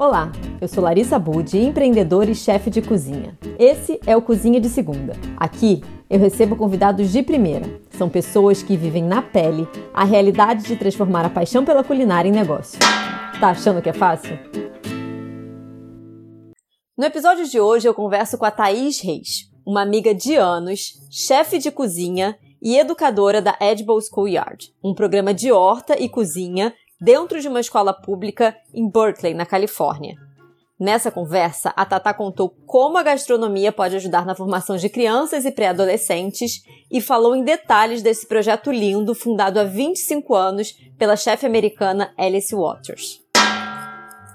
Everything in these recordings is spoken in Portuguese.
Olá, eu sou Larissa Budi, empreendedora e chefe de cozinha. Esse é o Cozinha de Segunda. Aqui eu recebo convidados de primeira. São pessoas que vivem na pele a realidade de transformar a paixão pela culinária em negócio. Tá achando que é fácil? No episódio de hoje eu converso com a Thaís Reis, uma amiga de anos, chefe de cozinha e educadora da Edible Schoolyard, um programa de horta e cozinha dentro de uma escola pública em Berkeley, na Califórnia. Nessa conversa, a Tata contou como a gastronomia pode ajudar na formação de crianças e pré-adolescentes e falou em detalhes desse projeto lindo fundado há 25 anos pela chefe americana Alice Waters.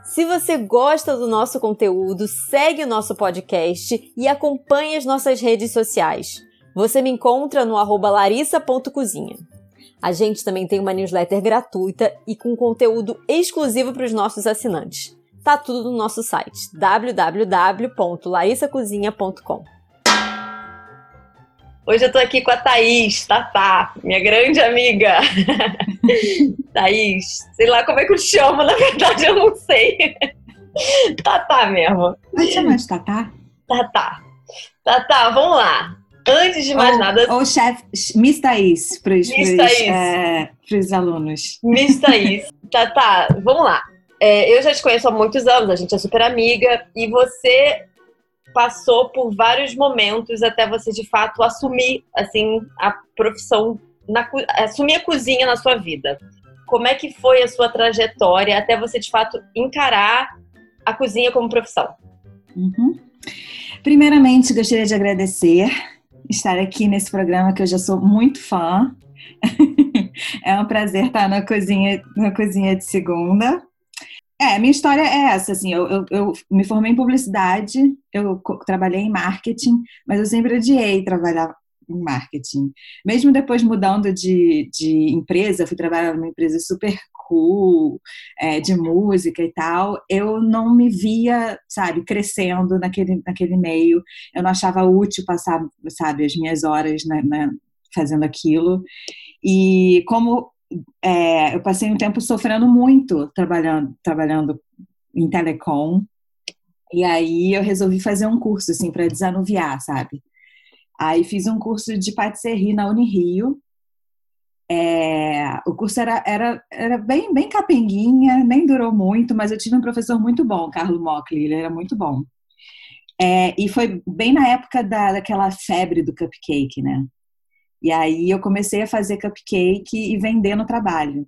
Se você gosta do nosso conteúdo, segue o nosso podcast e acompanhe as nossas redes sociais. Você me encontra no arroba larissa.cozinha. A gente também tem uma newsletter gratuita e com conteúdo exclusivo para os nossos assinantes. Tá tudo no nosso site www.larissacozinha.com. Hoje eu tô aqui com a Thaís, Tatá, minha grande amiga. Thaís, sei lá como é que eu te chamo, na verdade eu não sei. Tatá mesmo. Pode chamar de Tatá? Tatá. Tatá, vamos lá. Antes de mais ou, nada. Ou chefe, Miss Thaís, para os é, alunos. Miss Thaís. tá, tá, vamos lá. É, eu já te conheço há muitos anos, a gente é super amiga, e você passou por vários momentos até você de fato assumir assim a profissão, na, assumir a cozinha na sua vida. Como é que foi a sua trajetória até você de fato encarar a cozinha como profissão? Uhum. Primeiramente, gostaria de agradecer estar aqui nesse programa que eu já sou muito fã. é um prazer estar na cozinha, na cozinha de segunda. É, minha história é essa, assim, eu, eu, eu, me formei em publicidade, eu trabalhei em marketing, mas eu sempre odiei trabalhar em marketing. Mesmo depois mudando de, de empresa, fui trabalhar numa empresa super cool, é, de música e tal, eu não me via, sabe, crescendo naquele, naquele meio. Eu não achava útil passar, sabe, as minhas horas na, na, fazendo aquilo. E como é, eu passei um tempo sofrendo muito trabalhando, trabalhando em telecom, e aí eu resolvi fazer um curso, assim, para desanuviar, sabe? Aí fiz um curso de patisserie na Unirio, é, o curso era, era, era bem, bem capenguinha, nem durou muito, mas eu tive um professor muito bom, Carlos Mockley, ele era muito bom. É, e foi bem na época da, daquela febre do cupcake, né? E aí eu comecei a fazer cupcake e vender no trabalho.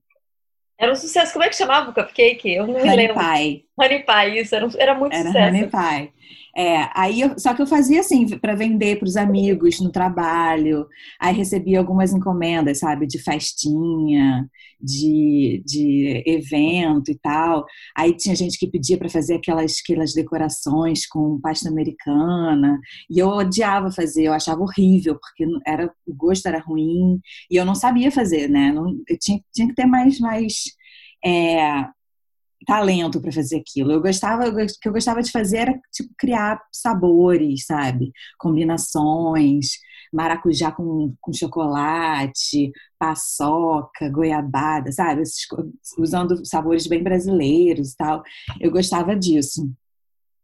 Era um sucesso. Como é que chamava o cupcake? Eu não me honey lembro. Pie. Honey Pie, isso. Era, era muito era sucesso. Honey Pie. É, aí eu, só que eu fazia assim para vender para os amigos no trabalho. Aí recebia algumas encomendas, sabe, de festinha, de, de evento e tal. Aí tinha gente que pedia para fazer aquelas, aquelas decorações com pasta americana. E eu odiava fazer, eu achava horrível, porque era, o gosto era ruim. E eu não sabia fazer, né? Não, eu tinha, tinha que ter mais, mais é, talento para fazer aquilo. Eu gostava, o que eu gostava de fazer era tipo criar sabores, sabe? Combinações, maracujá com, com chocolate, paçoca, goiabada, sabe? usando sabores bem brasileiros e tal. Eu gostava disso.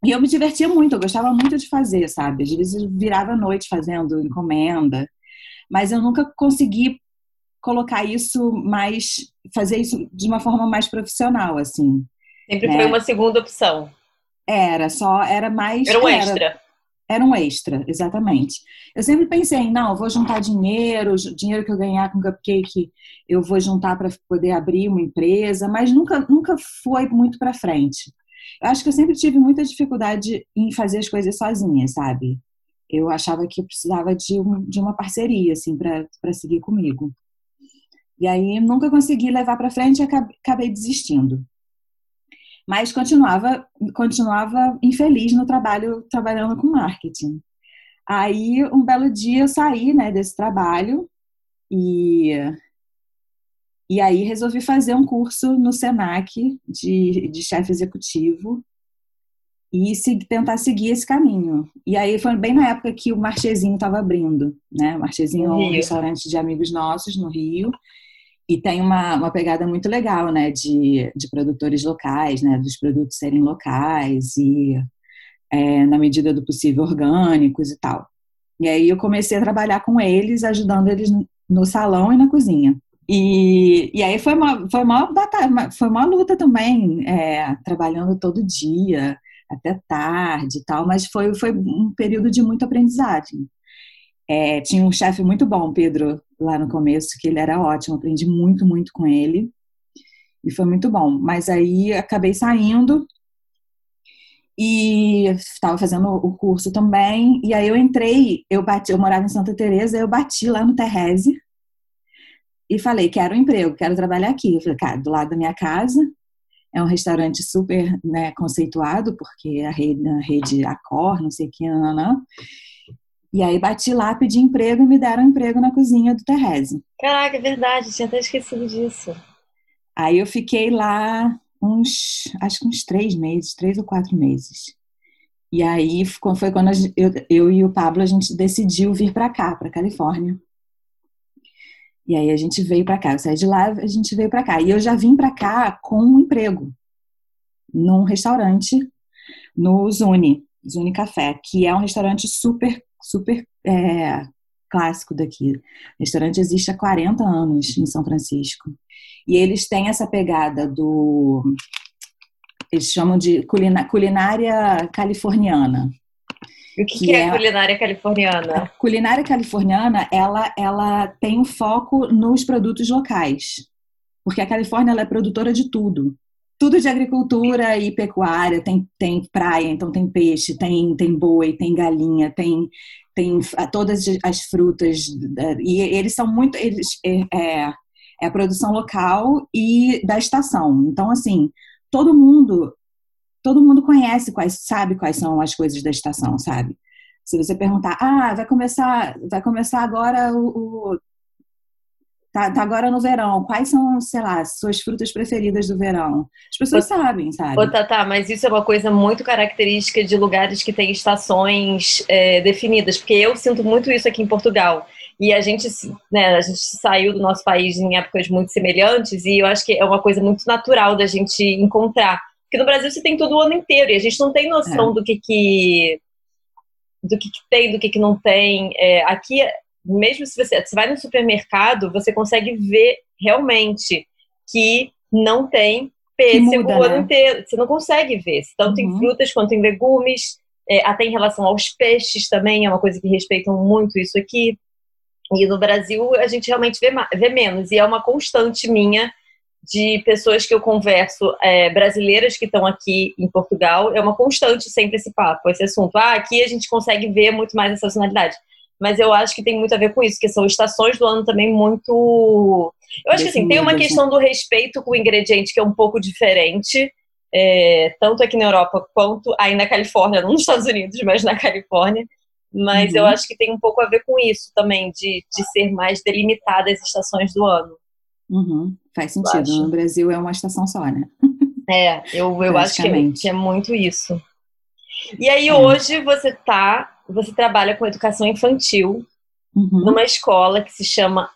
E eu me divertia muito, eu gostava muito de fazer, sabe? Às vezes eu virava noite fazendo encomenda, mas eu nunca consegui colocar isso mais, fazer isso de uma forma mais profissional, assim. Sempre né? foi uma segunda opção. Era, só, era mais. Era um extra. Era, era um extra, exatamente. Eu sempre pensei, não, vou juntar dinheiro, dinheiro que eu ganhar com cupcake, eu vou juntar para poder abrir uma empresa, mas nunca, nunca foi muito para frente. Eu acho que eu sempre tive muita dificuldade em fazer as coisas sozinha, sabe? Eu achava que eu precisava de, um, de uma parceria, assim, para seguir comigo. E aí nunca consegui levar para frente e acabei desistindo. Mas continuava, continuava infeliz no trabalho, trabalhando com marketing. Aí, um belo dia, eu saí né, desse trabalho e, e aí resolvi fazer um curso no SENAC de, de chefe executivo e se, tentar seguir esse caminho. E aí foi bem na época que o Marchezinho estava abrindo, né? O Marchezinho é um restaurante de amigos nossos no Rio. E tem uma, uma pegada muito legal, né, de, de produtores locais, né, dos produtos serem locais e, é, na medida do possível, orgânicos e tal. E aí eu comecei a trabalhar com eles, ajudando eles no salão e na cozinha. E, e aí foi uma, foi uma batalha, foi uma luta também, é, trabalhando todo dia, até tarde e tal, mas foi, foi um período de muita aprendizagem. É, tinha um chefe muito bom, Pedro, lá no começo, que ele era ótimo, aprendi muito, muito com ele. E foi muito bom. Mas aí acabei saindo e estava fazendo o curso também. E aí eu entrei, eu bati, eu morava em Santa Teresa, eu bati lá no Terrese e falei, quero um emprego, quero trabalhar aqui. Eu falei, cara, do lado da minha casa, é um restaurante super né, conceituado, porque a rede, a rede Accor, não sei o que, não, não. E aí bati lá, pedi emprego e me deram emprego na cozinha do Terrese. Caraca, é verdade, tinha até esquecido disso. Aí eu fiquei lá uns, acho que uns três meses, três ou quatro meses. E aí foi quando eu, eu e o Pablo a gente decidiu vir para cá, para Califórnia. E aí a gente veio para cá. Eu saí de lá, a gente veio para cá. E eu já vim para cá com um emprego num restaurante no Zuni, Zuni Café, que é um restaurante super super é, clássico daqui. O restaurante existe há 40 anos em São Francisco. E eles têm essa pegada do. Eles chamam de culinária californiana. O que, que é, é, culinária californiana? A culinária californiana, ela, ela tem um foco nos produtos locais. Porque a Califórnia é produtora de tudo tudo de agricultura e pecuária, tem, tem praia, então tem peixe, tem, tem boi, tem galinha, tem, tem todas as frutas, e eles são muito, eles, é, é, é a produção local e da estação. Então, assim, todo mundo, todo mundo conhece quais, sabe quais são as coisas da estação, sabe? Se você perguntar, ah, vai começar, vai começar agora o, o Tá, tá, agora no verão. Quais são, sei lá, suas frutas preferidas do verão? As pessoas ô, sabem, sabe? Ô, Tata, mas isso é uma coisa muito característica de lugares que têm estações é, definidas, porque eu sinto muito isso aqui em Portugal. E a gente, né, a gente saiu do nosso país em épocas muito semelhantes e eu acho que é uma coisa muito natural da gente encontrar. Porque no Brasil você tem todo o ano inteiro e a gente não tem noção é. do que que do que, que, tem, do que, que não tem. É, aqui mesmo se você, você vai no supermercado, você consegue ver realmente que não tem pêssego o ano né? inteiro. Você não consegue ver, tanto uhum. em frutas quanto em legumes, é, até em relação aos peixes também, é uma coisa que respeitam muito isso aqui. E no Brasil a gente realmente vê, vê menos, e é uma constante minha de pessoas que eu converso, é, brasileiras que estão aqui em Portugal, é uma constante sempre esse papo, esse assunto. Ah, aqui a gente consegue ver muito mais essa personalidade mas eu acho que tem muito a ver com isso, que são estações do ano também muito. Eu acho que assim, tem uma questão do respeito com o ingrediente que é um pouco diferente, é, tanto aqui na Europa quanto aí na Califórnia, não nos Estados Unidos, mas na Califórnia. Mas uhum. eu acho que tem um pouco a ver com isso também, de, de ser mais delimitadas as estações do ano. Uhum. Faz sentido. No Brasil é uma estação só, né? É, eu, eu acho que é, que é muito isso. E aí é. hoje você tá você trabalha com educação infantil uhum. numa escola que se chama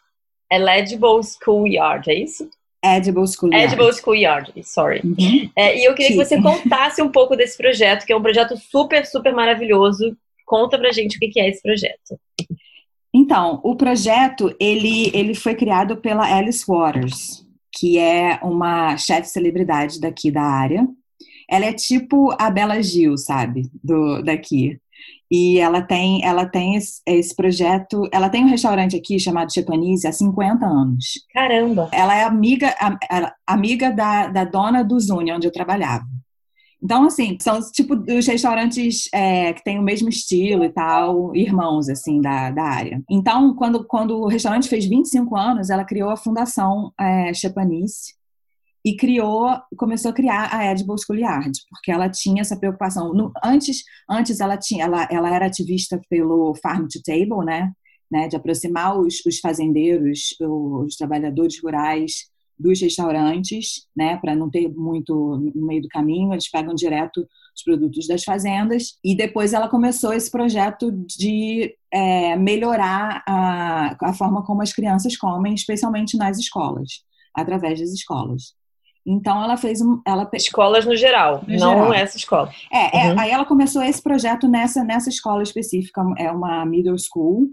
Eligible Schoolyard, é isso? Edible Schoolyard. Edible Schoolyard, sorry. Uhum. É, e eu queria que você contasse um pouco desse projeto, que é um projeto super, super maravilhoso. Conta pra gente o que é esse projeto. Então, o projeto, ele, ele foi criado pela Alice Waters, que é uma chefe celebridade daqui da área. Ela é tipo a Bela Gil, sabe? Do, daqui. E ela tem, ela tem esse, esse, projeto, ela tem um restaurante aqui chamado Chepanise há 50 anos. Caramba! Ela é amiga, a, amiga da, da dona do Zuni, onde eu trabalhava. Então, assim, são tipo os restaurantes é, que têm o mesmo estilo e tal, irmãos, assim, da, da área. Então, quando, quando o restaurante fez 25 anos, ela criou a Fundação é, Chepanise, e criou, começou a criar a Edible Schoolyard, porque ela tinha essa preocupação. No, antes, antes ela tinha, ela, ela era ativista pelo Farm to Table, né, né, de aproximar os, os fazendeiros, os trabalhadores rurais dos restaurantes, né, para não ter muito no meio do caminho, eles pegam direto os produtos das fazendas. E depois ela começou esse projeto de é, melhorar a, a forma como as crianças comem, especialmente nas escolas, através das escolas. Então ela fez um, ela escolas no geral, no não geral. essa escola. É, é uhum. aí ela começou esse projeto nessa nessa escola específica, é uma middle school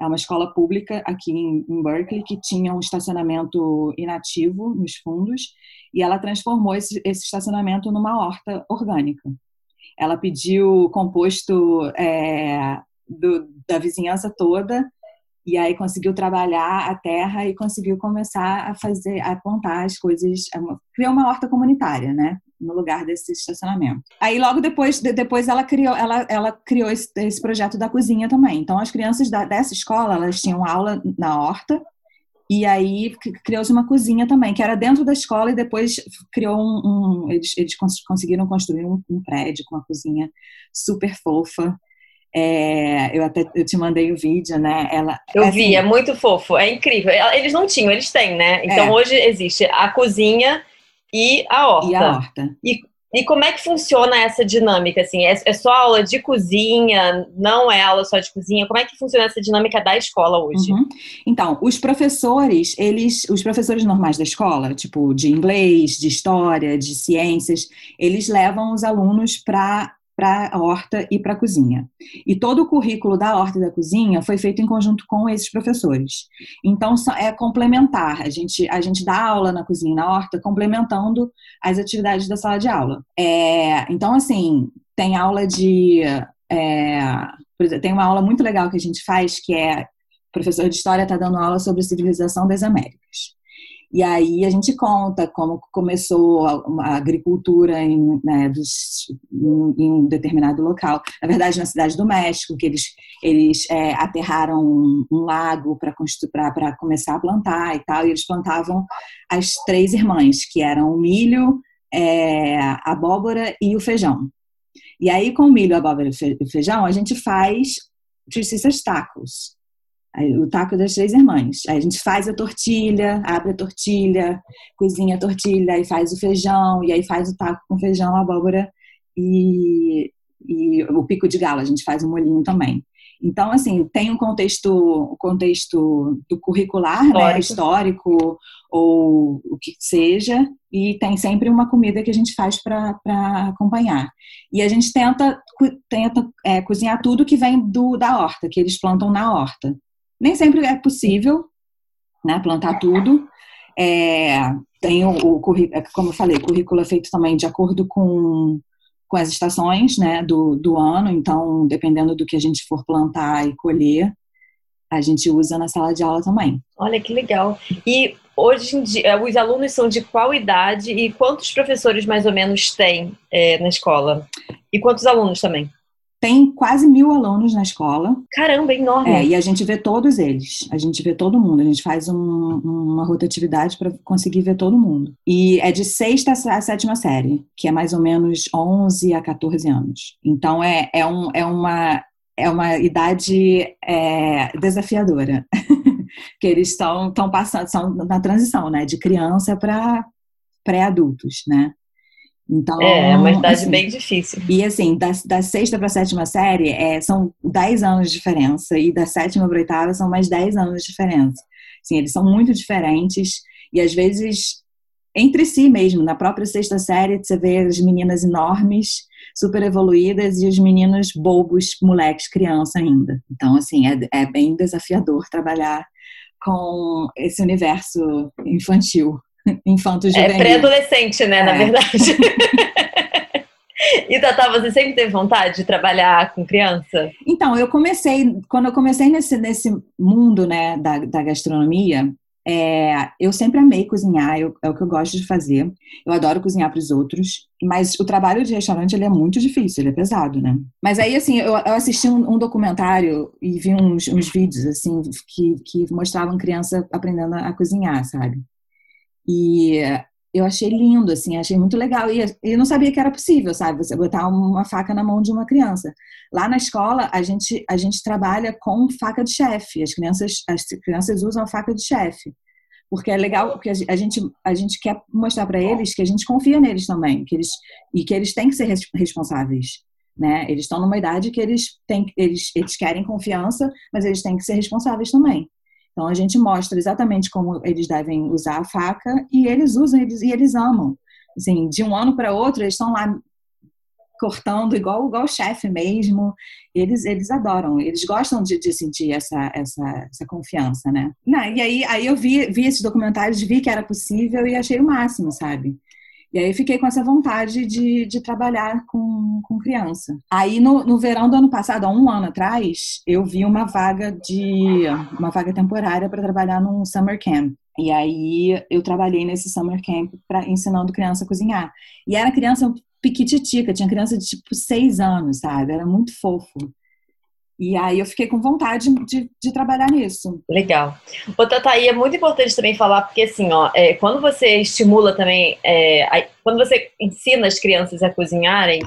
é uma escola pública aqui em, em Berkeley que tinha um estacionamento inativo nos fundos e ela transformou esse, esse estacionamento numa horta orgânica. Ela pediu composto é, do, da vizinhança toda e aí conseguiu trabalhar a terra e conseguiu começar a fazer, a plantar as coisas, criou uma horta comunitária, né? no lugar desse estacionamento. Aí logo depois, depois ela criou, ela, ela criou esse, esse projeto da cozinha também. Então as crianças da, dessa escola elas tinham aula na horta e aí criou-se uma cozinha também que era dentro da escola e depois criou um, um eles, eles conseguiram construir um, um, prédio com uma cozinha super fofa. É, eu até eu te mandei o vídeo, né? Ela, eu é vi, assim, é muito fofo, é incrível. Eles não tinham, eles têm, né? Então é. hoje existe a cozinha e a horta. E a horta. E, e como é que funciona essa dinâmica? Assim, é, é, só aula de cozinha? Não é aula só de cozinha? Como é que funciona essa dinâmica da escola hoje? Uhum. Então, os professores, eles, os professores normais da escola, tipo de inglês, de história, de ciências, eles levam os alunos para para a horta e para a cozinha. E todo o currículo da horta e da cozinha foi feito em conjunto com esses professores. Então é complementar. A gente a gente dá aula na cozinha e na horta complementando as atividades da sala de aula. É, então assim tem aula de é, tem uma aula muito legal que a gente faz que é o professor de história está dando aula sobre a civilização das Américas. E aí a gente conta como começou a, agricultura em, né, dos, em, um determinado local. Na verdade, na cidade do México, que eles, eles é, aterraram um, um lago para começar a plantar e tal, e eles plantavam as três irmãs, que eram o milho, é, a abóbora e o feijão. E aí, com o milho, a abóbora e o feijão, a gente faz justiças tacos o taco das três irmãs. Aí a gente faz a tortilha, abre a tortilha, cozinha a tortilha, e faz o feijão, e aí faz o taco com feijão, abóbora e, e o pico de galo. A gente faz o molhinho também. Então, assim, tem um contexto, um contexto do curricular, né, histórico. né, histórico, ou o que seja, e tem sempre uma comida que a gente faz para acompanhar. E a gente tenta, tenta é, cozinhar tudo que vem do, da horta, que eles plantam na horta. Nem sempre é possível né, plantar tudo. É, tem o, o é, como eu falei, currículo é feito também de acordo com, com as estações né, do, do ano, então, dependendo do que a gente for plantar e colher, a gente usa na sala de aula também. Olha que legal. E hoje em dia, os alunos são de qual idade e quantos professores mais ou menos tem é, na escola? E quantos alunos também? Tem quase mil alunos na escola. Caramba, é enorme. É, e a gente vê todos eles. A gente vê todo mundo. A gente faz um, uma rotatividade para conseguir ver todo mundo. E é de sexta a sétima série, que é mais ou menos 11 a 14 anos. Então é, é, um, é, uma, é uma idade é, desafiadora. que eles estão passando, são na transição, né? De criança para pré-adultos, né? Então, é, é uma idade assim, bem difícil. E assim, da, da sexta para a sétima série é, são 10 anos de diferença, e da sétima para a oitava são mais 10 anos de diferença. Assim, eles são muito diferentes, e às vezes entre si mesmo, na própria sexta série, você vê as meninas enormes, super evoluídas, e os meninos bobos, moleques, criança ainda. Então, assim, é, é bem desafiador trabalhar com esse universo infantil. infanto juvenil. É pré-adolescente, né, é. na verdade. E Tatá, você sempre teve vontade de trabalhar com criança? Então, eu comecei, quando eu comecei nesse, nesse mundo né, da, da gastronomia, é, eu sempre amei cozinhar, eu, é o que eu gosto de fazer. Eu adoro cozinhar para os outros, mas o trabalho de restaurante ele é muito difícil, ele é pesado, né? Mas aí, assim, eu, eu assisti um, um, documentário e vi uns, uns vídeos, assim, que, que mostravam criança aprendendo a cozinhar, sabe? E eu achei lindo, assim, achei muito legal. E eu não sabia que era possível, sabe? Você botar uma faca na mão de uma criança. Lá na escola, a gente, a gente trabalha com faca de chefe. As crianças, as crianças usam a faca de chefe porque é legal, porque a gente, a gente quer mostrar para eles que a gente confia neles também, que eles, e que eles têm que ser responsáveis. Né? Eles estão numa idade que eles, têm, eles, eles querem confiança, mas eles têm que ser responsáveis também. Então a gente mostra exatamente como eles devem usar a faca e eles usam eles, e eles amam. Assim, de um ano para outro, eles estão lá cortando igual igual o chefe mesmo. Eles eles adoram, eles gostam de, de sentir essa, essa, essa confiança, né? Não, e aí aí eu vi vi esses documentários, vi que era possível e achei o máximo, sabe? E aí fiquei com essa vontade de, de trabalhar com, com criança. Aí no, no verão do ano passado, há um ano atrás, eu vi uma vaga de uma vaga temporária para trabalhar num summer camp. E aí eu trabalhei nesse summer camp para ensinando criança a cozinhar. E era criança piquititica, tinha criança de tipo seis anos, sabe? Era muito fofo. E aí eu fiquei com vontade de, de trabalhar nisso. Legal. Ô, Tataí, é muito importante também falar, porque assim, ó, é, quando você estimula também, é, a, quando você ensina as crianças a cozinharem,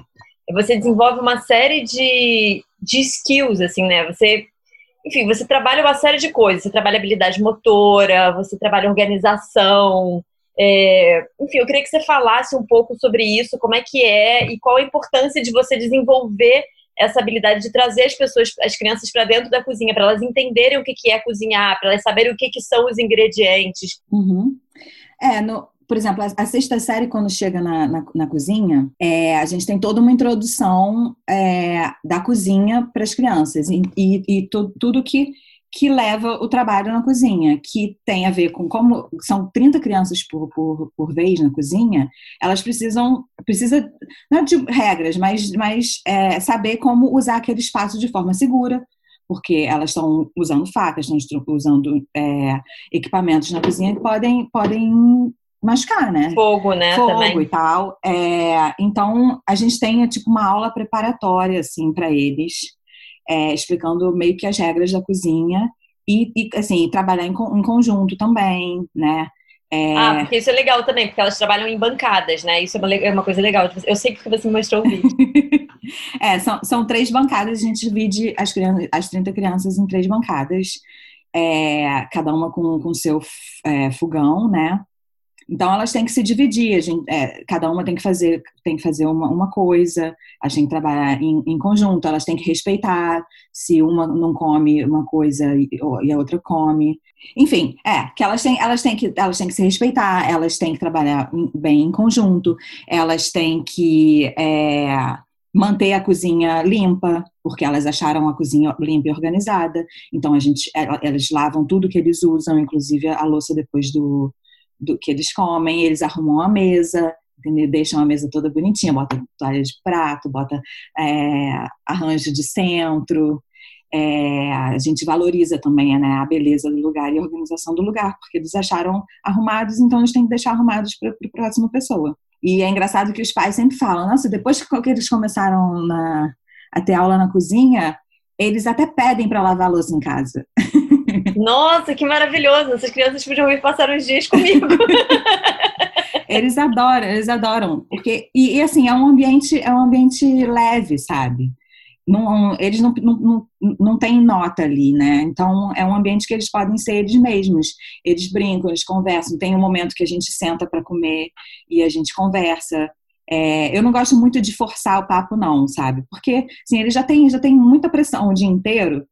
você desenvolve uma série de, de skills, assim, né? Você, enfim, você trabalha uma série de coisas. Você trabalha habilidade motora, você trabalha organização, é, enfim, eu queria que você falasse um pouco sobre isso, como é que é e qual a importância de você desenvolver essa habilidade de trazer as pessoas, as crianças para dentro da cozinha, para elas entenderem o que, que é cozinhar, para elas saberem o que, que são os ingredientes. Uhum. É, no, por exemplo, a, a, sexta série, quando chega na, na, na cozinha, é, a gente tem toda uma introdução é, da cozinha para as crianças. E, e, e tu, tudo que que leva o trabalho na cozinha, que tem a ver com como são 30 crianças por, por, por vez na cozinha, elas precisam, precisa, não é de regras, mas, mas é, saber como usar aquele espaço de forma segura, porque elas estão usando facas, estão usando é, equipamentos na cozinha que podem, podem machucar, né? Fogo, né? Fogo também. e tal. É, então, a gente tem tipo uma aula preparatória, assim, para eles, é, explicando meio que as regras da cozinha e, e assim, trabalhar em, em, conjunto também, né? É... Ah, porque isso é legal também, porque elas trabalham em bancadas, né? Isso é uma, é uma coisa legal. Eu sei porque você me mostrou o vídeo. é, são, são três bancadas, a gente divide as, crianças, as 30 crianças em três bancadas, é, cada uma com o seu é, fogão, né? Então elas têm que se dividir, gente, é, cada uma tem que fazer, tem que fazer uma, uma coisa, a gente trabalhar em, em, conjunto, elas têm que respeitar se uma não come uma coisa e, e, a outra come. Enfim, é, que elas têm, elas têm que elas têm que se respeitar, elas têm que trabalhar bem em conjunto, elas têm que é, manter a cozinha limpa, porque elas acharam a cozinha limpa e organizada. Então a gente, elas lavam tudo que eles usam, inclusive a louça depois do do que eles comem, eles arrumam a mesa, entendeu? deixam a mesa toda bonitinha, bota toalha de prato, bota é, arranjo de centro. É, a gente valoriza também né, a beleza do lugar e a organização do lugar, porque eles acharam arrumados, então eles têm que deixar arrumados para a próxima pessoa. E é engraçado que os pais sempre falam: nossa, depois que eles começaram na, a ter aula na cozinha, eles até pedem para lavar a louça em casa. Nossa, que maravilhoso! Essas crianças podiam vir passar uns dias comigo. eles adoram, eles adoram. Porque, e, e, assim, é um ambiente, é um ambiente leve, sabe? Não, eles não, não, não, não têm nota ali, né? Então é um ambiente que eles podem ser eles mesmos. Eles brincam, eles conversam. Tem um momento que a gente senta para comer e a gente conversa. É, eu não gosto muito de forçar o papo, não, sabe? Porque assim, eles já têm, já têm muita pressão o dia inteiro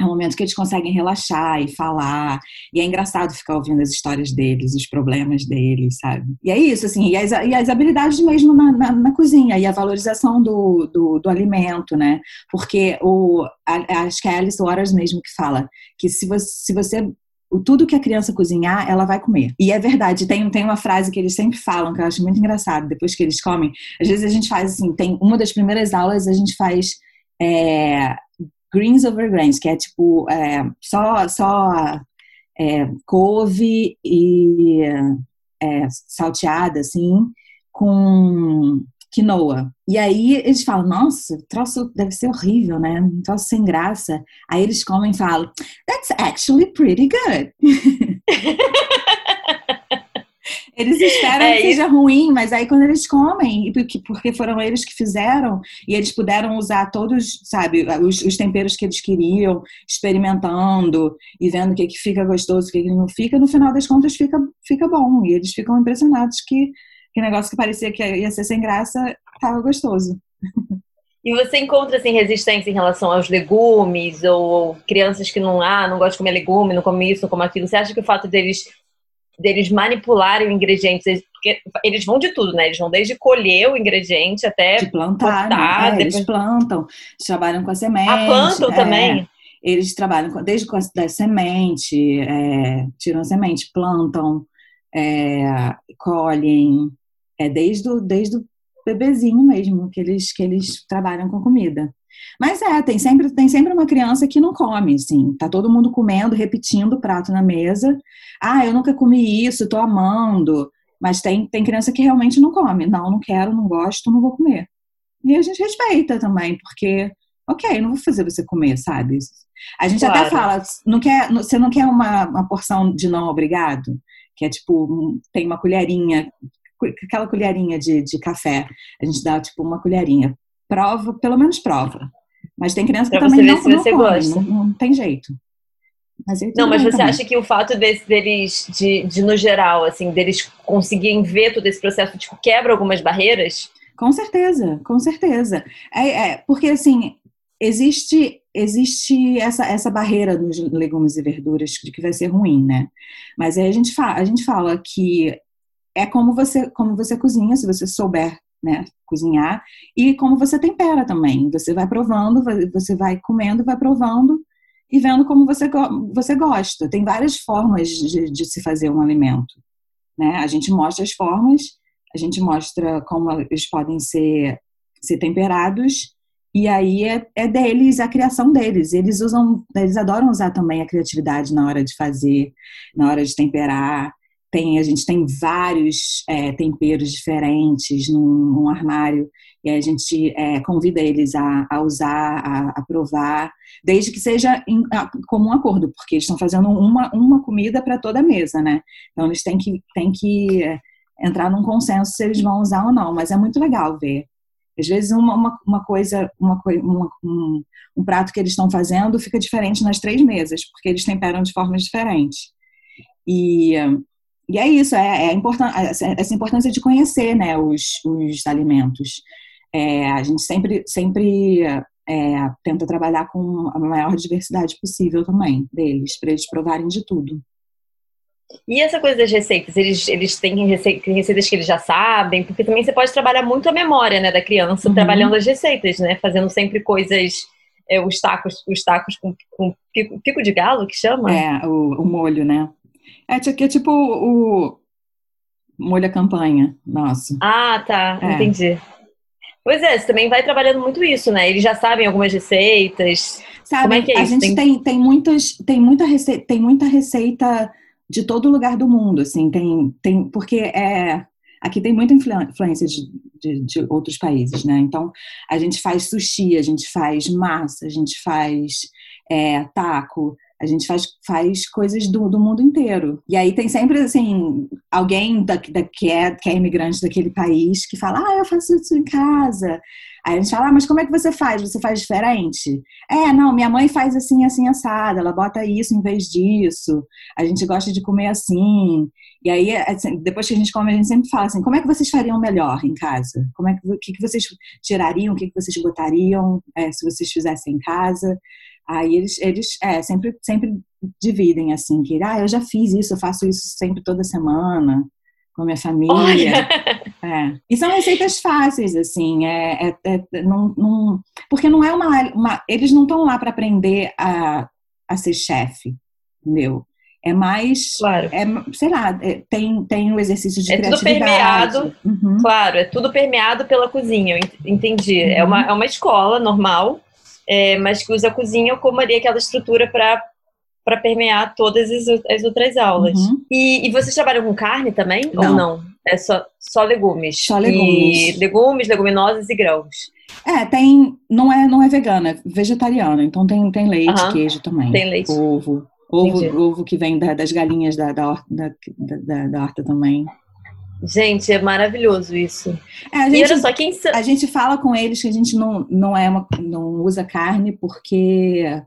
é um momento que eles conseguem relaxar e falar. E é engraçado ficar ouvindo as histórias deles, os problemas deles, sabe? E é isso, assim, e as, e as habilidades mesmo na, na, na, cozinha, e a valorização do, do, do alimento, né? Porque o, a, acho que é a Alice Waters mesmo que fala que se você, se você tudo que a criança cozinhar, ela vai comer. E é verdade, tem, tem uma frase que eles sempre falam, que eu acho muito engraçado, depois que eles comem. Às vezes a gente faz assim, tem uma das primeiras aulas, a gente faz é, greens over grains, que é tipo é, só, só é, couve e é, salteada, assim, com quinoa. E aí eles falam, nossa, troço deve ser horrível, né? Um troço sem graça. Aí eles comem e falam, that's actually pretty good. Eles esperam é, que seja ruim, mas aí quando eles comem, porque foram eles que fizeram, e eles puderam usar todos, sabe, os, os temperos que eles queriam, experimentando e vendo o que, que fica gostoso, o que, que não fica, no final das contas fica, fica bom. E eles ficam impressionados que, que negócio que parecia que ia ser sem graça estava gostoso. E você encontra assim, resistência em relação aos legumes, ou crianças que não, ah, não gostam de comer legume, não comem isso, não comem aquilo. Você acha que o fato deles, deles manipularem o ingrediente, porque eles vão de tudo, né? Eles vão desde colher o ingrediente até. De plantar, né? cortar, é, depois... eles plantam, eles trabalham com a semente. Ah, plantam é, também? Eles trabalham com, desde com a da semente, é, tiram a semente, plantam, é, colhem, é, desde, o, desde o bebezinho mesmo, que eles, que eles trabalham com comida. Mas é, tem sempre, tem sempre uma criança que não come, assim. Tá todo mundo comendo, repetindo o prato na mesa. Ah, eu nunca comi isso, tô amando. Mas tem, tem criança que realmente não come. Não, não quero, não gosto, não vou comer. E a gente respeita também, porque, ok, não vou fazer você comer, sabe? A gente claro. até fala, não quer, você não quer uma, uma porção de não obrigado? Que é tipo, tem uma colherinha aquela colherinha de, de café. A gente dá tipo uma colherinha. Prova, pelo menos prova. Mas tem criança que pra também não, não come, não, não, tem jeito. Mas não, mas você também. acha que o fato desse, deles, de, de, no geral, assim, deles conseguirem ver todo esse processo, tipo, quebra algumas barreiras? Com certeza, com certeza. É, é porque, assim, existe existe essa, essa barreira nos legumes e verduras de que vai ser ruim, né? Mas aí a gente fala, a gente fala que é como você, como você cozinha, se você souber né, cozinhar, e como você tempera também. Você vai provando, você vai comendo, vai provando e vendo como você, você gosta. Tem várias formas de, de se fazer um alimento. Né? A gente mostra as formas, a gente mostra como eles podem ser, ser temperados, e aí é, é deles, a criação deles. Eles usam, eles adoram usar também a criatividade na hora de fazer, na hora de temperar. Tem, a gente tem vários é, temperos diferentes num, num, armário e a gente é, convida eles a, a usar, a, a, provar, desde que seja em comum acordo, porque eles estão fazendo uma, uma comida para toda a mesa, né? Então eles têm que, têm que entrar num consenso se eles vão usar ou não, mas é muito legal ver. Às vezes uma, uma, uma coisa, uma, uma um, um prato que eles estão fazendo fica diferente nas três mesas, porque eles temperam de formas diferentes. E e é isso, é, é important, essa importância de conhecer né, os, os alimentos. É, a gente sempre, sempre é, tenta trabalhar com a maior diversidade possível também deles, para eles provarem de tudo. E essa coisa das receitas, eles, eles têm, receitas que eles já sabem, porque também você pode trabalhar muito a memória né, da criança uhum. trabalhando as receitas, né? Fazendo sempre coisas, é, os tacos, os tacos com, com pico, pico, de galo, que chama? É, o, o molho, né? É, é tipo o molho a campanha nosso. Ah, tá. É. Entendi. Pois é, você também vai trabalhando muito isso, né? Eles já sabem algumas receitas. Sabe, Como é que é a isso? gente tem... tem, tem, muitas, tem, muita receita, tem muita receita de todo lugar do mundo, assim, tem, tem porque é, aqui tem muita influência de, de, de, outros países, né? Então, a gente faz sushi, a gente faz massa, a gente faz é, taco, a gente faz, faz coisas do, do mundo inteiro. E aí tem sempre, assim, alguém da, da, que, é, que é imigrante daquele país que fala, ah, eu faço isso em casa. Aí a gente fala, ah, mas como é que você faz? Você faz diferente? É, não, minha mãe faz assim, assim, assada. Ela bota isso em vez disso. A gente gosta de comer assim. E aí, assim, depois que a gente come, a gente sempre fala assim, como é que vocês fariam melhor em casa? Como é que, que, que vocês tirariam? O que, que vocês botariam é, se vocês fizessem em casa? Aí eles, eles é, sempre, sempre dividem assim, que ah, eu já fiz isso, eu faço isso sempre toda semana com a minha família. É. E são receitas fáceis, assim, é, é, é não, não, porque não é uma, uma eles não estão lá para aprender a, a ser chefe, entendeu? É mais, claro. é, sei lá, é, tem, tem o exercício de é criatividade. tudo permeado, uhum. claro, é tudo permeado pela cozinha, entendi. Uhum. É, uma, é uma escola normal, é, mas que usa a cozinha como ali aquela estrutura para para permear todas as, as outras aulas. Uhum. E, e, vocês trabalham com carne também? Não. Ou não? É só, só legumes? Só legumes. E legumes, leguminosas e grãos. É, tem. Não é, não é vegana, é vegetariana. Então tem, tem leite, uhum. queijo também. Tem leite. Ovo. Ovo, ovo que vem da, das galinhas da, da, da, da, da horta também. Gente, é maravilhoso isso. É, a, gente, só, quem... a gente fala com eles que a gente não, não, é uma, não usa carne porque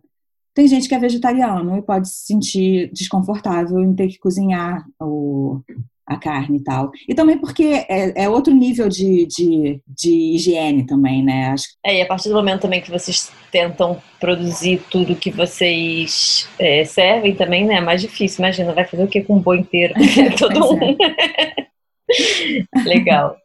tem gente que é vegetariano e pode se sentir desconfortável em ter que cozinhar o, a carne e tal. E também porque é, é outro nível de, de, de, higiene também, né? Acho... É, e a partir do momento também que vocês tentam produzir tudo que vocês é, servem também, né? É mais difícil. Imagina, vai fazer o que com um boi inteiro? Todo mundo. Legal.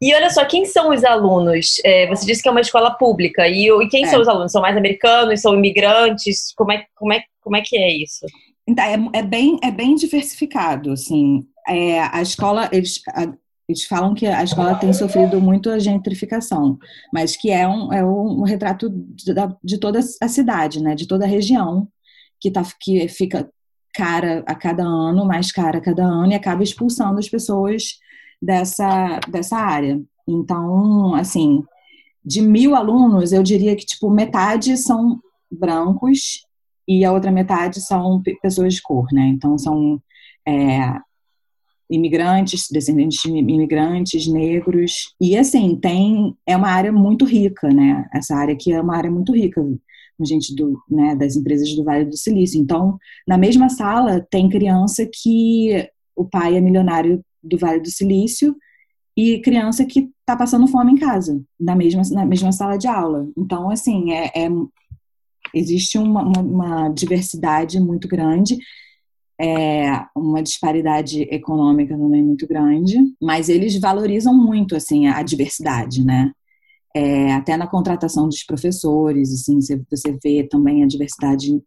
E olha só, quem são os alunos? É, você disse que é uma escola pública. E, e quem é. são os alunos? São mais americanos? São imigrantes? Como é, como é, como é que é isso? Então, é, é, bem, é bem diversificado, assim. É, a escola, eles, a, eles falam que a escola tem sofrido muito a gentrificação, mas que é um, é um retrato de, de toda a cidade, né? De toda a região, que, tá, que fica cara a cada ano, mais cara a cada ano, e acaba expulsando as pessoas dessa, dessa área. Então, assim, de mil alunos, eu diria que, tipo, metade são brancos e a outra metade são pessoas de cor, né? Então, são é, imigrantes, descendentes de imigrantes, negros. E, assim, tem... É uma área muito rica, né? Essa área aqui é uma área muito rica gente do, né, das empresas do Vale do Silício. Então, na mesma sala tem criança que o pai é milionário do Vale do Silício e criança que está passando fome em casa, na mesma, na mesma sala de aula. Então, assim, é, é existe uma, uma, uma, diversidade muito grande, é, uma disparidade econômica também muito grande, mas eles valorizam muito, assim, a diversidade, né? É, até na contratação dos professores, assim, você vê também a diversidade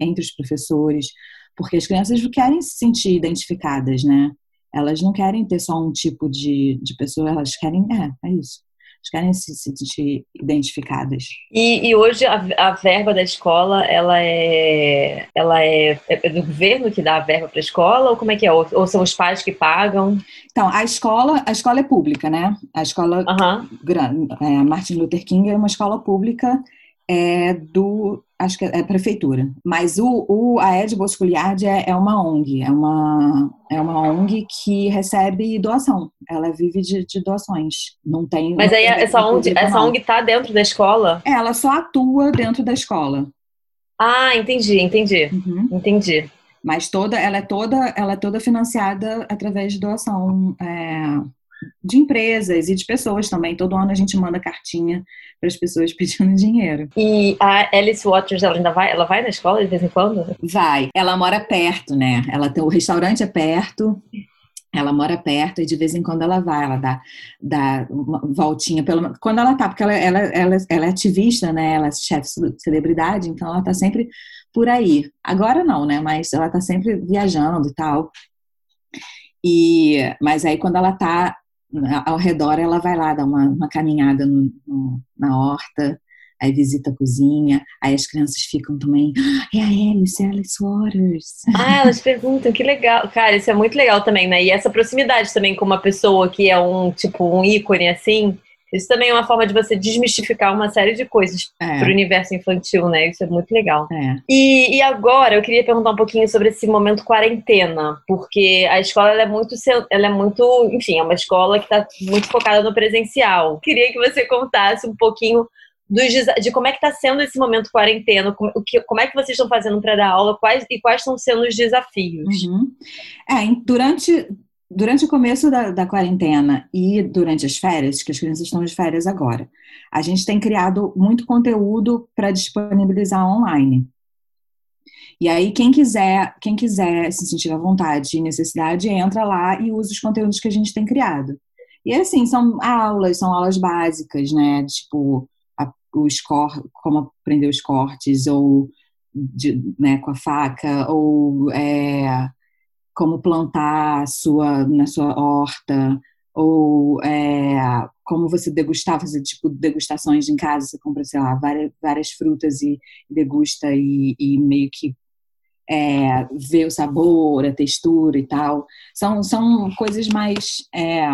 entre os professores, porque as crianças querem se sentir identificadas, né? Elas não querem ter só um tipo de, de pessoa, elas querem, é, é isso. Querem se sentir identificadas. E, e hoje a, a, verba da escola, ela é, ela é, é do governo que dá a verba para a escola ou como é que é? Ou, ou, são os pais que pagam? Então, a escola, a escola é pública, né? A escola uhum. é, Martin Luther King é uma escola pública é do acho que é a prefeitura. Mas o, o a Ed Bosculiard é, é, uma ONG, é uma, é uma ONG que recebe doação. Ela vive de, de doações. Não tem. Mas não aí tem essa ONG, essa ONG tá dentro da escola? É, ela só atua dentro da escola. Ah, entendi, entendi. Uhum. Entendi. Mas toda, ela é toda, ela é toda financiada através de doação. É, de empresas e de pessoas também. Todo ano a gente manda cartinha para as pessoas pedindo dinheiro. E a Alice Waters, ela ainda vai? Ela vai na escola de vez em quando? Vai. Ela mora perto, né? Ela tem o restaurante é perto. Ela mora perto e de vez em quando ela vai, ela dá, dá uma voltinha pelo quando ela tá, porque ela, ela, ela, ela é ativista, né? Ela é chefe celebridade, então ela tá sempre por aí. Agora não, né? Mas ela tá sempre viajando e tal. E, mas aí quando ela tá ao redor ela vai lá dar uma, uma caminhada no, no, na horta, aí visita a cozinha, aí as crianças ficam também, ah, é a Alice, é a Alice Waters. Ah, elas perguntam, que legal. Cara, isso é muito legal também, né? E essa proximidade também com uma pessoa que é um, tipo, um ícone assim, isso também é uma forma de você desmistificar uma série de coisas é. para o universo infantil, né? Isso é muito legal. É. E, e, agora eu queria perguntar um pouquinho sobre esse momento quarentena, porque a escola é muito, ela é muito, enfim, é uma escola que está muito focada no presencial. Queria que você contasse um pouquinho dos, de como é que está sendo esse momento quarentena, como, que, como é que vocês estão fazendo para dar aula, quais e quais estão sendo os desafios. Uhum. É, durante durante o começo da, da, quarentena e durante as férias, que as crianças estão de férias agora, a gente tem criado muito conteúdo para disponibilizar online. E aí, quem quiser, quem quiser se sentir à vontade e necessidade, entra lá e usa os conteúdos que a gente tem criado. E assim, são aulas, são aulas básicas, né? Tipo, a, o score, como aprender os cortes, ou de, né, com a faca, ou é, como plantar sua, na sua horta, ou é, como você degustar, fazer tipo degustações em casa, você compra, sei lá, várias, várias frutas e degusta e, e meio que é, vê o sabor, a textura e tal. São, são coisas mais é,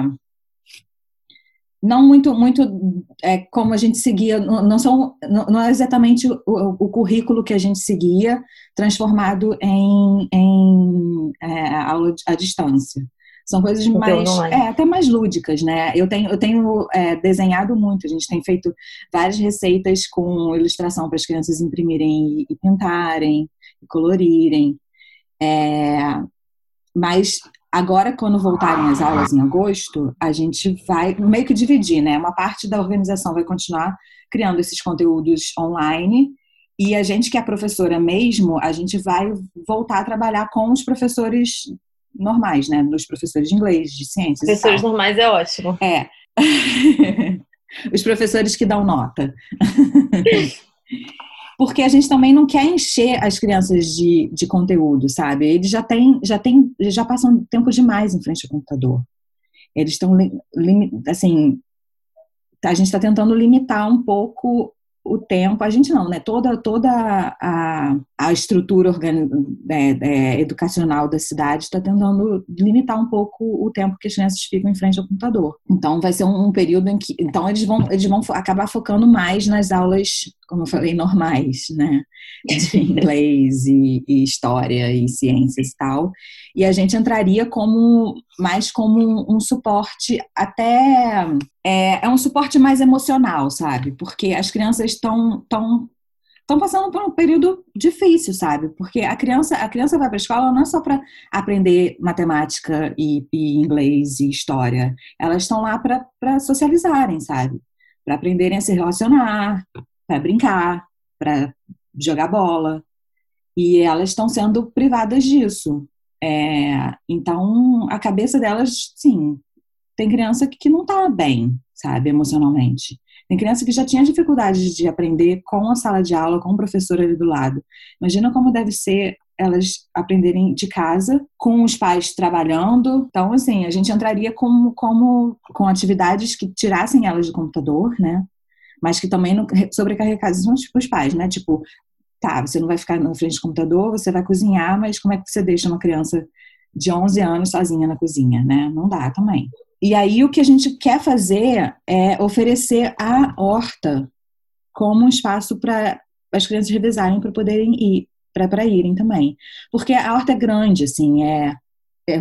não muito muito é, como a gente seguia não, são não é exatamente o, o, currículo que a gente seguia transformado em, em é, aula à distância São coisas mais, é, até mais lúdicas, né? Eu tenho, eu tenho é, desenhado muito, a gente tem feito várias receitas com ilustração para as crianças imprimirem e, pintarem, e colorirem. É, mas agora, quando voltarem as aulas em agosto, a gente vai meio que dividir, né? Uma parte da organização vai continuar criando esses conteúdos online e a gente que é professora mesmo, a gente vai voltar a trabalhar com os professores normais, né? Dos professores de inglês, de ciências. Professores normais é ótimo. É. Os professores que dão nota. Porque a gente também não quer encher as crianças de, de conteúdo, sabe? Eles já têm, já têm, já passam tempo demais em frente ao computador. Eles estão, assim, a gente está tentando limitar um pouco o tempo, a gente não, né? Toda, toda a, a estrutura é, é, educacional da cidade está tentando limitar um pouco o tempo que as crianças ficam em frente ao computador. Então, vai ser um, um período em que. Então, eles vão, eles vão acabar focando mais nas aulas, como eu falei, normais, né? De inglês e, e história e ciências e tal. E a gente entraria como mais como um, um suporte até é, é, um suporte mais emocional, sabe? Porque as crianças estão tão, estão passando por um período difícil, sabe? Porque a criança a criança vai para a escola não é só para aprender matemática e, e, inglês e história. Elas estão lá para socializarem, sabe? Para aprenderem a se relacionar, para brincar, para jogar bola. E elas estão sendo privadas disso. É, então, a cabeça delas, sim, tem criança que, não está bem, sabe, emocionalmente. Tem criança que já tinha dificuldade de aprender com a sala de aula, com o professor ali do lado. Imagina como deve ser elas aprenderem de casa, com os pais trabalhando. Então, assim, a gente entraria como, como com atividades que tirassem elas do computador, né? Mas que também não sobrecarregassem os pais, né? Tipo, tá, você não vai ficar na frente do computador, você vai cozinhar, mas como é que você deixa uma criança de 11 anos sozinha na cozinha, né? Não dá também. E aí o que a gente quer fazer é oferecer a horta como um espaço para as crianças revezarem para poderem ir, para irem também. Porque a horta é grande, assim, é, é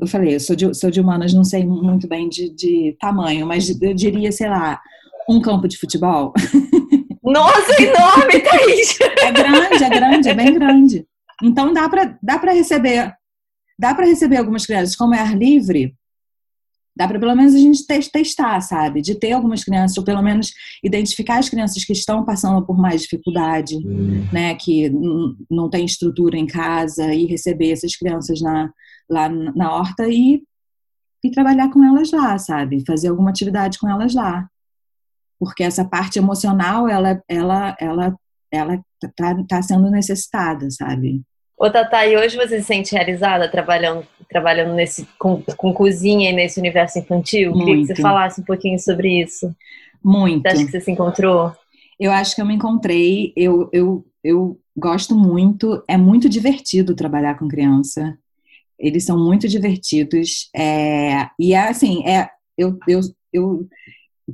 eu falei, eu sou de, sou de humanas, não sei muito bem de, de tamanho, mas eu diria, sei lá, um campo de futebol. Nossa, enorme, Thaís! É grande, é grande, é bem grande. Então dá para dá receber dá para receber algumas crianças como é ar livre, dá para pelo menos a gente testar, sabe? De ter algumas crianças, ou pelo menos identificar as crianças que estão passando por mais dificuldade, hum. né? Que não tem estrutura em casa e receber essas crianças na, lá na horta e, e trabalhar com elas lá, sabe? Fazer alguma atividade com elas lá. Porque essa parte emocional, ela, ela, ela, ela tá, tá sendo necessitada, sabe? Ô, Tata, e hoje você se sente realizada trabalhando, trabalhando nesse, com, com cozinha e nesse universo infantil? Muito. Queria que você falasse um pouquinho sobre isso. Muito. Você acha que você se encontrou? Eu acho que eu me encontrei. Eu, eu, eu gosto muito. É muito divertido trabalhar com criança. Eles são muito divertidos. É, e é assim, é, eu, eu, eu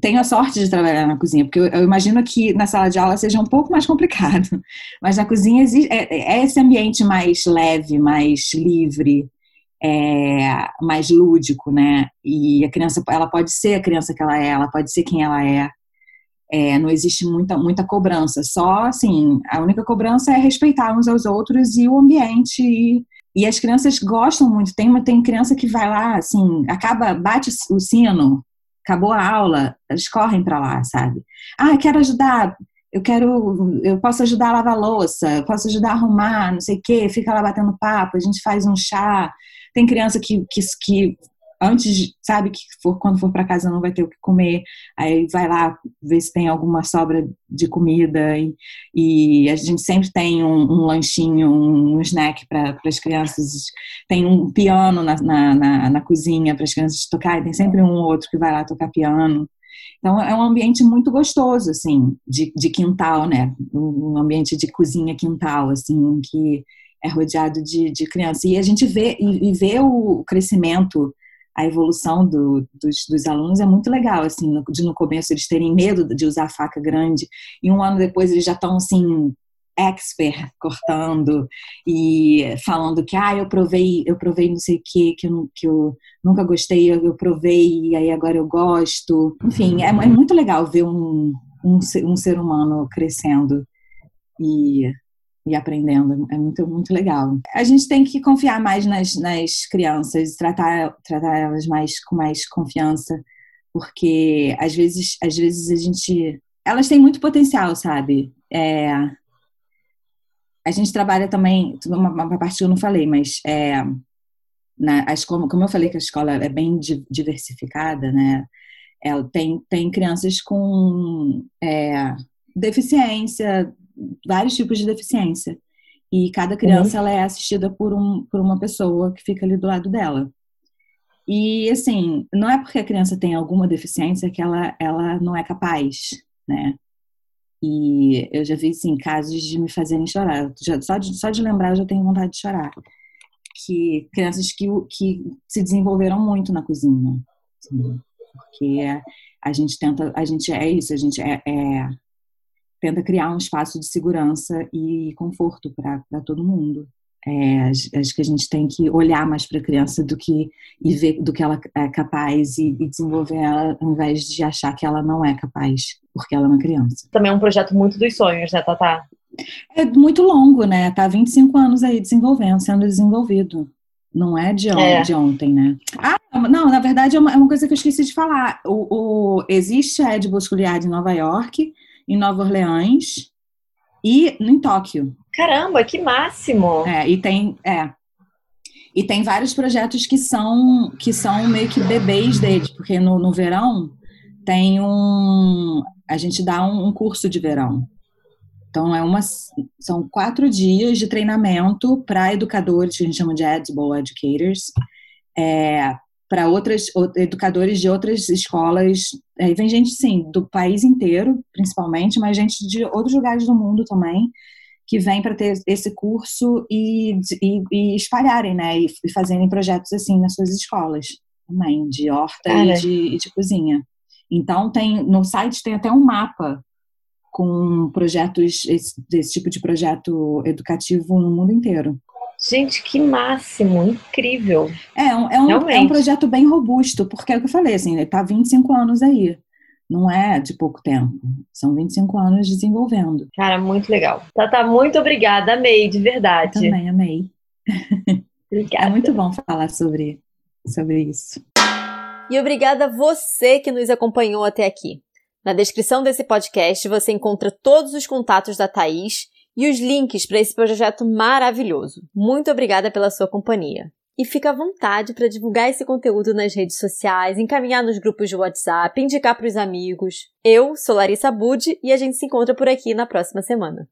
tenho a sorte de trabalhar na cozinha, porque eu, eu, imagino que na sala de aula seja um pouco mais complicado, mas na cozinha é, é esse ambiente mais leve, mais livre, é, mais lúdico, né? E a criança, ela pode ser a criança que ela é, ela pode ser quem ela é. é não existe muita, muita cobrança, só assim, a única cobrança é respeitar uns aos outros e o ambiente e, e as crianças gostam muito. Tem, tem criança que vai lá, assim, acaba, bate o sino, acabou a aula, eles correm para lá, sabe? Ah, quero ajudar, eu quero, eu posso ajudar a lavar louça, eu posso ajudar a arrumar, não sei o quê, fica lá batendo papo, a gente faz um chá. Tem criança que, que, que antes, sabe, que for, quando for para casa não vai ter o que comer, aí vai lá ver se tem alguma sobra de comida e, e a gente sempre tem um, um lanchinho, um snack para as crianças, tem um piano na, na, na, na cozinha para as crianças tocarem, tem sempre um ou outro que vai lá tocar piano. Então é um ambiente muito gostoso, assim, de, de quintal, né? Um ambiente de cozinha quintal, assim, que é rodeado de, de crianças. E a gente vê, e, e vê o crescimento a evolução do, dos, dos, alunos é muito legal, assim, no, de no começo eles terem medo de usar faca grande e um ano depois eles já estão, assim, expert cortando e falando que ah, eu provei, eu provei não sei o que, que eu, que eu nunca gostei, eu, eu provei e aí agora eu gosto. Enfim, é, é muito legal ver um, um, um ser humano crescendo e e aprendendo. É muito, muito legal. A gente tem que confiar mais nas, nas crianças, tratar, tratar elas mais com mais confiança, porque às vezes, às vezes a gente. Elas têm muito potencial, sabe? É, a gente trabalha também, uma, uma parte que eu não falei, mas é, na, a escola, como eu falei que a escola é bem diversificada, né? Ela tem, tem crianças com é, deficiência, vários tipos de deficiência. E cada criança uhum. ela é assistida por, um, por uma pessoa que fica ali do lado dela. E, assim, não é porque a criança tem alguma deficiência que ela, ela não é capaz, né? E eu já vi, assim, casos de me fazerem chorar. Só, de, só de lembrar eu já tenho vontade de chorar. Que crianças que, que se desenvolveram muito na cozinha. Assim, porque a gente tenta, a gente é isso, a gente é, é tenta criar um espaço de segurança e conforto para todo mundo. É, acho que a gente tem que olhar mais para a criança do que e ver do que ela é capaz e, e, desenvolver ela ao invés de achar que ela não é capaz porque ela é uma criança. Também é um projeto muito dos sonhos, né, Tatá? É muito longo, né? Tá 25 anos aí desenvolvendo, sendo desenvolvido. Não é de, on é. de ontem, né? Ah, não, na verdade é uma, é uma, coisa que eu esqueci de falar. O, o existe a Ed Bosculiard em Nova York, em Nova Orleans e em Tóquio. Caramba, que máximo! É, e tem, é, e tem vários projetos que são que são meio que bebês dele, porque no, no verão tem um a gente dá um, um curso de verão. Então é uma são quatro dias de treinamento para educadores que a gente chama de Edible Educators, é, para outras educadores de outras escolas. Aí vem gente, sim, do país inteiro, principalmente, mas gente de outros lugares do mundo também, que vem para ter esse curso e, e, e espalharem, né? E, e, fazerem projetos assim nas suas escolas também, de horta e de, e de cozinha. Então tem no site tem até um mapa com projetos esse, desse tipo de projeto educativo no mundo inteiro. Gente, que máximo, incrível. É, um, é, um, é um projeto bem robusto, porque é o que eu falei, assim, ele está 25 anos aí. Não é de pouco tempo. São 25 anos desenvolvendo. Cara, muito legal. Tata, muito obrigada. Amei, de verdade. Eu também amei. Obrigada. É muito bom falar sobre, sobre isso. E obrigada a você que nos acompanhou até aqui. Na descrição desse podcast você encontra todos os contatos da Thaís e os links para esse projeto maravilhoso. Muito obrigada pela sua companhia. E fica à vontade para divulgar esse conteúdo nas redes sociais, encaminhar nos grupos de WhatsApp, indicar para os amigos. Eu sou Larissa Bud e a gente se encontra por aqui na próxima semana.